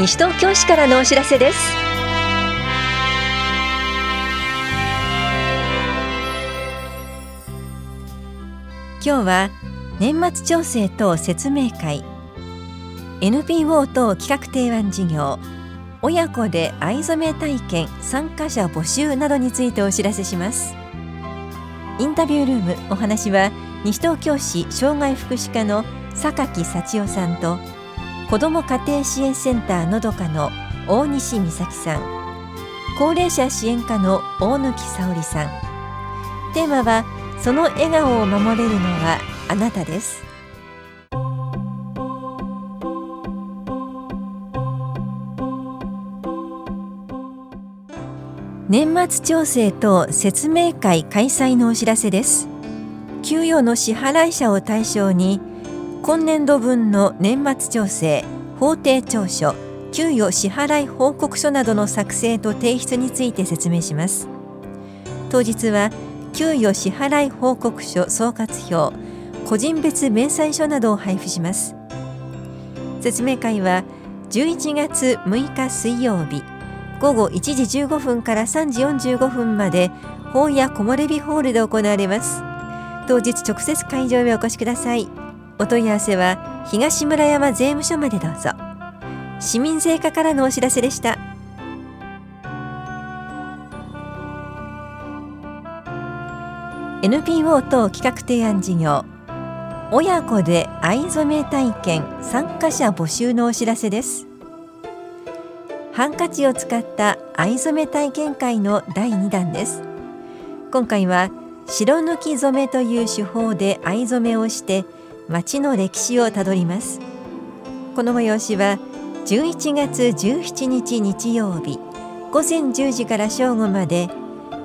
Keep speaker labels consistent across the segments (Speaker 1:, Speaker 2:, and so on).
Speaker 1: 西東京市からのお知らせです。今日は年末調整等説明会。NPO 等企画提案事業。親子で藍染め体験参加者募集などについてお知らせします。インタビュールームお話は西東京市障害福祉課の榊幸代さんと子ども家庭支援センターのどかの大西美咲さん。高齢者支援課の大貫沙織さん。テーマはその笑顔を守れるのはあなたです。年末調整と説明会開催のお知らせです。給与の支払い者を対象に今年度分の年末調整法定調書給与支払い報告書などの作成と提出について説明します。当日は給与支払い報告書総括表個人別明細書などを配布します。説明会は11月6日水曜日午後1時15分から3時45分まで本屋木漏れ日ホールで行われます。当日直接会場へお越しください。お問い合わせは東村山税務署までどうぞ。市民税課からのお知らせでした。NPO 等企画提案事業親子で藍染め体験参加者募集のお知らせです。ハンカチを使った藍染め体験会の第2弾です。今回は白抜き染めという手法で藍染めをして町の歴史をたどります。この催しは11月17日日曜日午前10時から正午まで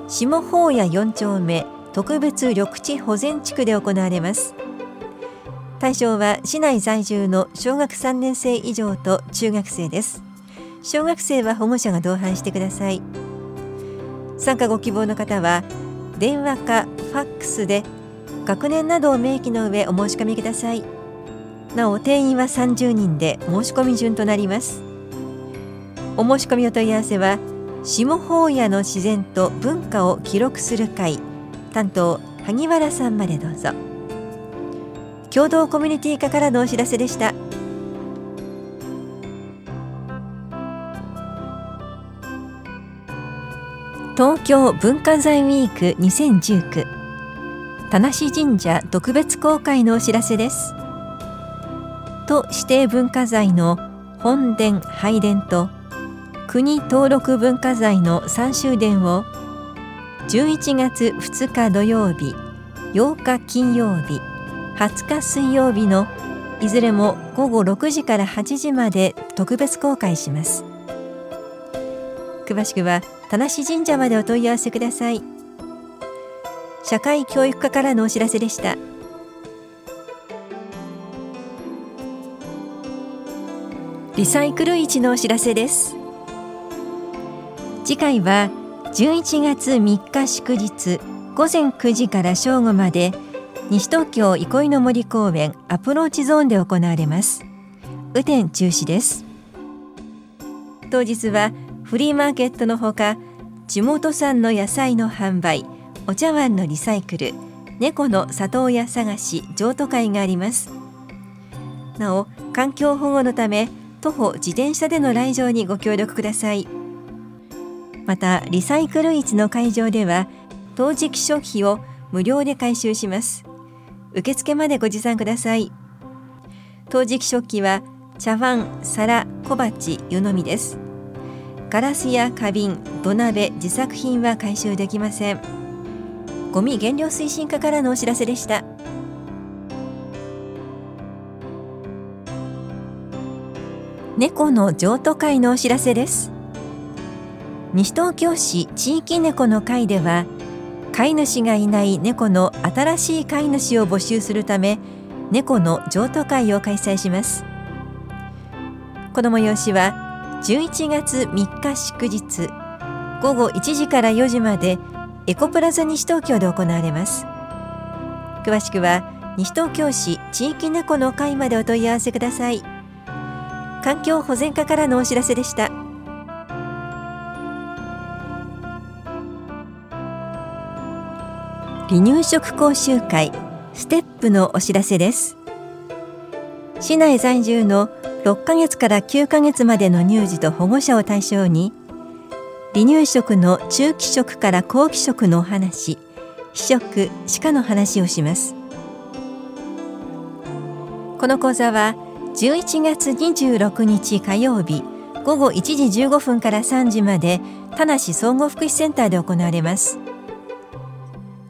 Speaker 1: 下法屋4丁目特別緑地保全地区で行われます。対象は市内在住の小学3年生以上と中学生です。小学生は保護者が同伴してください。参加ご希望の方は電話かファックスで学年などを明記の上お申し込みください。なお定員は30人で申し込み順となります。お申し込みお問い合わせは下法屋の自然と文化を記録する会担当萩原さんまでどうぞ。共同コミュニティ課からのお知らせでした。東京文化財ウィーク2019田無神社特別公開のお知らせです。都指定文化財の本殿拝殿と国登録文化財の三州殿を11月2日土曜日8日金曜日20日水曜日のいずれも午後6時から8時まで特別公開します。詳しくは田無神社までお問い合わせください。社会教育課からのお知らせでした。リサイクル市のお知らせです。次回は11月3日祝日午前9時から正午まで西東京憩いの森公園アプローチゾーンで行われます。雨天中止です。当日はフリーマーケットのほか地元産の野菜の販売お茶碗のリサイクル。猫の里親探し譲渡会があります。なお環境保護のため徒歩自転車での来場にご協力ください。またリサイクル市の会場では陶磁器食費を無料で回収します。受付までご持参ください。陶磁器食器は茶碗、皿、小鉢、湯飲みです。ガラスや花瓶、土鍋、自作品は回収できません。ゴミ減量推進課からのお知らせでした。猫の譲渡会のお知らせです。西東京市地域猫の会では飼い主がいない猫の新しい飼い主を募集するため猫の譲渡会を開催します。この催しは11月3日祝日午後1時から4時までエコプラザ西東京で行われます。詳しくは西東京市地域猫の会までお問い合わせください。環境保全課からのお知らせでした。離乳食講習会ステップのお知らせです。市内在住の6ヶ月から9ヶ月までの乳児と保護者を対象に離乳食の中期食から後期食のお話。非食歯科の話をします。この講座は11月26日火曜日午後1時15分から3時まで田梨総合福祉センターで行われます。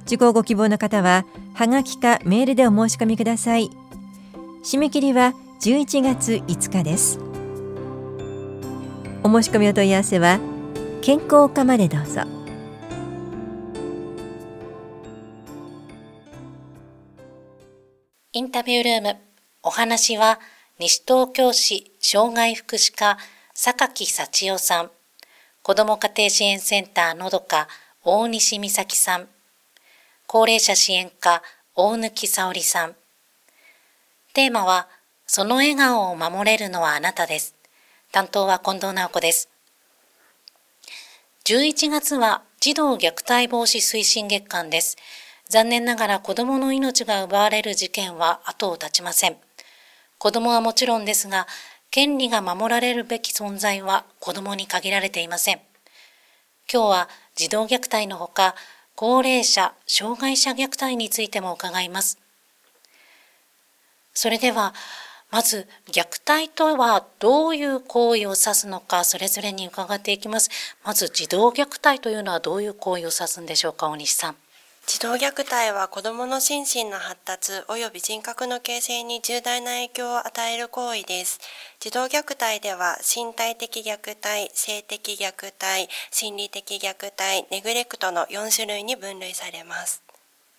Speaker 1: 受講ご希望の方ははがきかメールでお申し込みください。締め切りは11月5日です。お申し込みお問い合わせは健康課までどうぞ。
Speaker 2: インタビュールーム。お話は西東京市障害福祉課榊幸代さん。子ども家庭支援センターのどか大西美咲さん。高齢者支援課大貫沙織さん。テーマはその笑顔を守れるのはあなたです。担当は近藤直子です。11月は児童虐待防止推進月間です。残念ながら子供の命が奪われる事件は後を絶ちません。子供はもちろんですが権利が守られるべき存在は子供に限られていません。今日は児童虐待のほか高齢者、障害者虐待についても伺います。それでは、まず虐待とはどういう行為を指すのか、それぞれに伺っていきます。まず児童虐待というのはどういう行為を指すんでしょうか、大西さん。
Speaker 3: 児童虐待は子供の心身の発達及び人格の形成に重大な影響を与える行為です。児童虐待では身体的虐待、性的虐待、心理的虐待、ネグレクトの4種類に分類されます。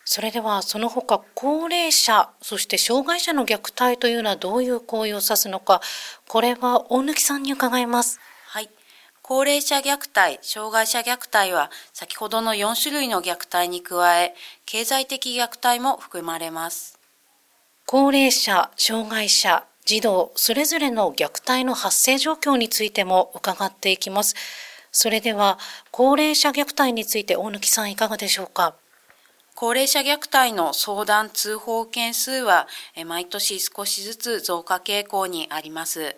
Speaker 2: それではその他高齢者、そして障害者の虐待というのはどういう行為を指すのか、これは大貫さんに伺います。
Speaker 4: 高齢者虐待、障害者虐待は先ほどの4種類の虐待に加え、経済的虐待も含まれます。
Speaker 2: 高齢者、障害者、児童、それぞれの虐待の発生状況についても伺っていきます。それでは、高齢者虐待について大貫さんいかがでしょうか？
Speaker 4: 高齢者虐待の相談通報件数は毎年少しずつ増加傾向にあります。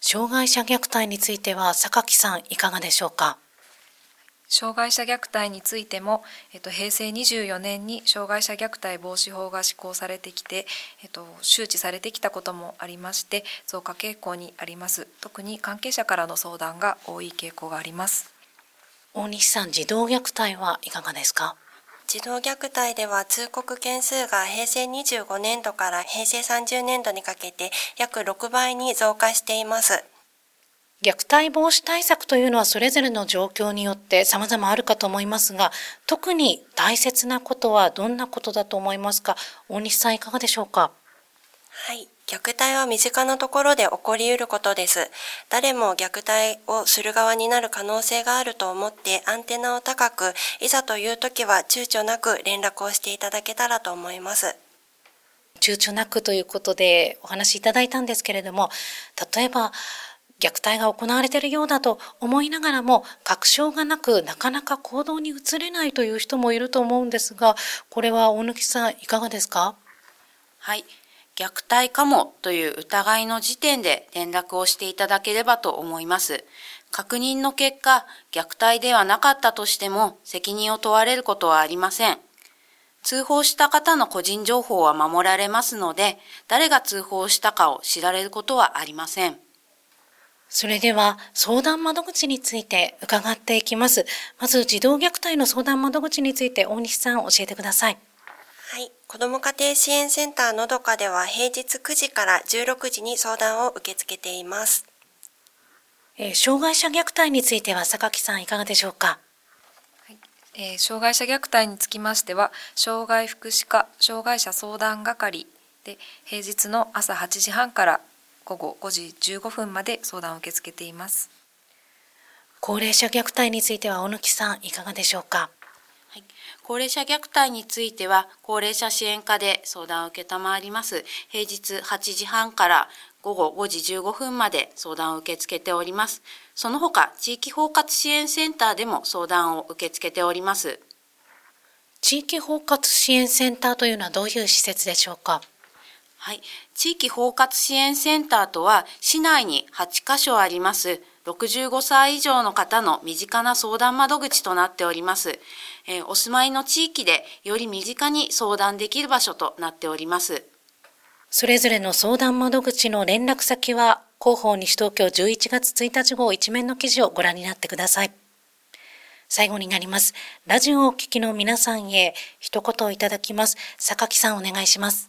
Speaker 2: 障害者虐待については榊さんいかがでしょうか？
Speaker 5: 障害者虐待についても、えっと、平成24年に障害者虐待防止法が施行されてきて、えっと、周知されてきたこともありまして増加傾向にあります。特に関係者からの相談が多い傾向があります。
Speaker 2: 大西さん児童虐待はいかがですか？
Speaker 3: 児童虐待では通告件数が平成25年度から平成30年度にかけて約6倍に増加しています。
Speaker 2: 虐待防止対策というのはそれぞれの状況によって様々あるかと思いますが、特に大切なことはどんなことだと思いますか？大西さんいかがでしょうか？
Speaker 3: はい。虐待は身近なところで起こり得ることです。誰も虐待をする側になる可能性があると思ってアンテナを高く、いざという時は躊躇なく連絡をしていただけたらと思います。
Speaker 2: 躊躇なくということでお話しいただいたんですけれども、例えば、虐待が行われているようだと思いながらも確証がなくなかなか行動に移れないという人もいると思うんですがこれは大貫さんいかがですか？
Speaker 4: はい虐待かもという疑いの時点で連絡をしていただければと思います。確認の結果、虐待ではなかったとしても責任を問われることはありません。通報した方の個人情報は守られますので、誰が通報したかを知られることはありません。
Speaker 2: それでは相談窓口について伺っていきます。まず児童虐待の相談窓口について大西さん教えてください。
Speaker 3: はい。子ども家庭支援センターのどかでは平日9時から16時に相談を受け付けています。
Speaker 2: えー、障害者虐待については榊さんいかがでしょうか？
Speaker 5: はいえー、障害者虐待につきましては障害福祉課障害者相談係で平日の朝8時半から午後5時15分まで相談を受け付けています。
Speaker 2: 高齢者虐待については小貫さんいかがでしょうか？
Speaker 4: 高齢者虐待については、高齢者支援課で相談を受けたまわります。平日8時半から午後5時15分まで相談を受け付けております。その他、地域包括支援センターでも相談を受け付けております。
Speaker 2: 地域包括支援センターというのはどういう施設でしょうか？
Speaker 4: はい。地域包括支援センターとは、市内に8カ所あります、65歳以上の方の身近な相談窓口となっております。えー、お住まいの地域でより身近に相談できる場所となっております。
Speaker 2: それぞれの相談窓口の連絡先は、広報西東京11月1日号一面の記事をご覧になってください。最後になります。ラジオをお聞きの皆さんへ一言いただきます。榊さんお願いします。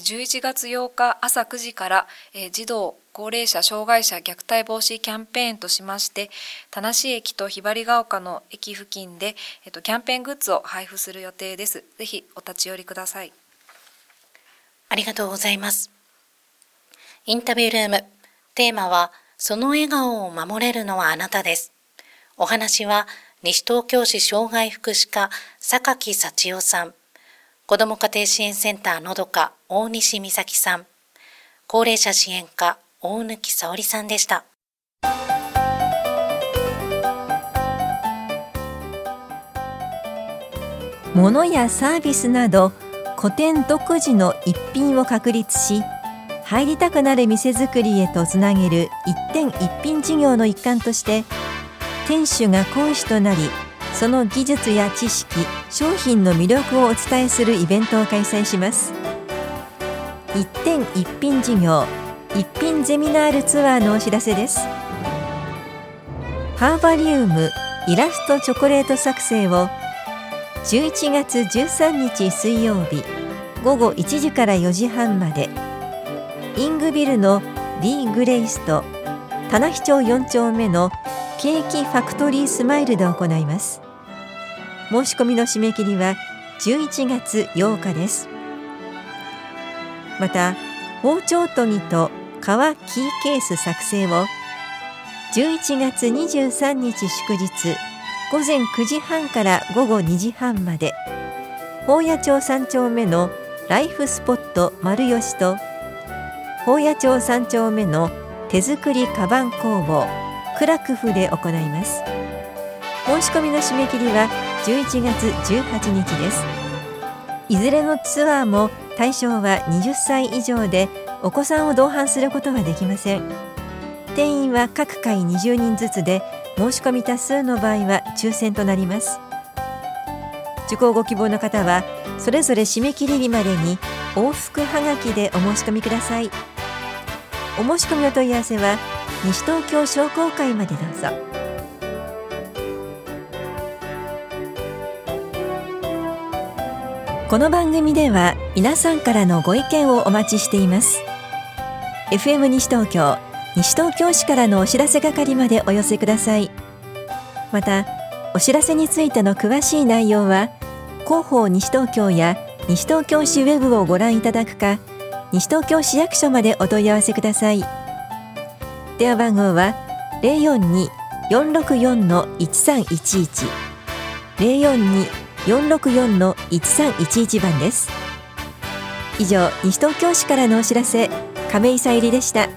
Speaker 5: 11月8日朝9時から児童高齢者障害者虐待防止キャンペーンとしまして田無駅とひばりが丘の駅付近で、えっと、キャンペーングッズを配布する予定です。ぜひお立ち寄りください。
Speaker 2: ありがとうございます。インタビュールーム。テーマはその笑顔を守れるのはあなたです。お話は西東京市障害福祉課榊幸代さん。子ども家庭支援センターのどか大西美咲さん。高齢者支援課大貫沙織さんでした。
Speaker 1: 物やサービスなど古典独自の一品を確立し入りたくなる店づくりへとつなげる一点一品事業の一環として店主が講師となりその技術や知識商品の魅力をお伝えするイベントを開催します。一点一品事業一品ゼミナールツアーのお知らせです。ハーバリウムイラストチョコレート作成を11月13日水曜日午後1時から4時半まで。イングビルの D グレイスト棚視町4丁目のケーキファクトリースマイルで行います。申し込みの締め切りは11月8日です。また包丁研ぎと革キーケース作成を11月23日祝日午前9時半から午後2時半まで宝谷町3丁目のライフスポット丸吉と宝谷町3丁目の手作りカバン工房クラクフで行います。申し込みの締め切りは11月18日です。いずれのツアーも対象は20歳以上でお子さんを同伴することはできません。定員は各回20人ずつで申し込み多数の場合は抽選となります。受講ご希望の方はそれぞれ締め切り日までに往復はがきでお申し込みください。お申し込みお問い合わせは西東京商工会までどうぞ。この番組では皆さんからのご意見をお待ちしています。FM 西東京西東京市からのお知らせ係までお寄せください。またお知らせについての詳しい内容は広報西東京や西東京市ウェブをご覧いただくか西東京市役所までお問い合わせください。電話番号は042-464-1311 042-464-1311番です以上西東京市からのお知らせ亀井さゆりでした。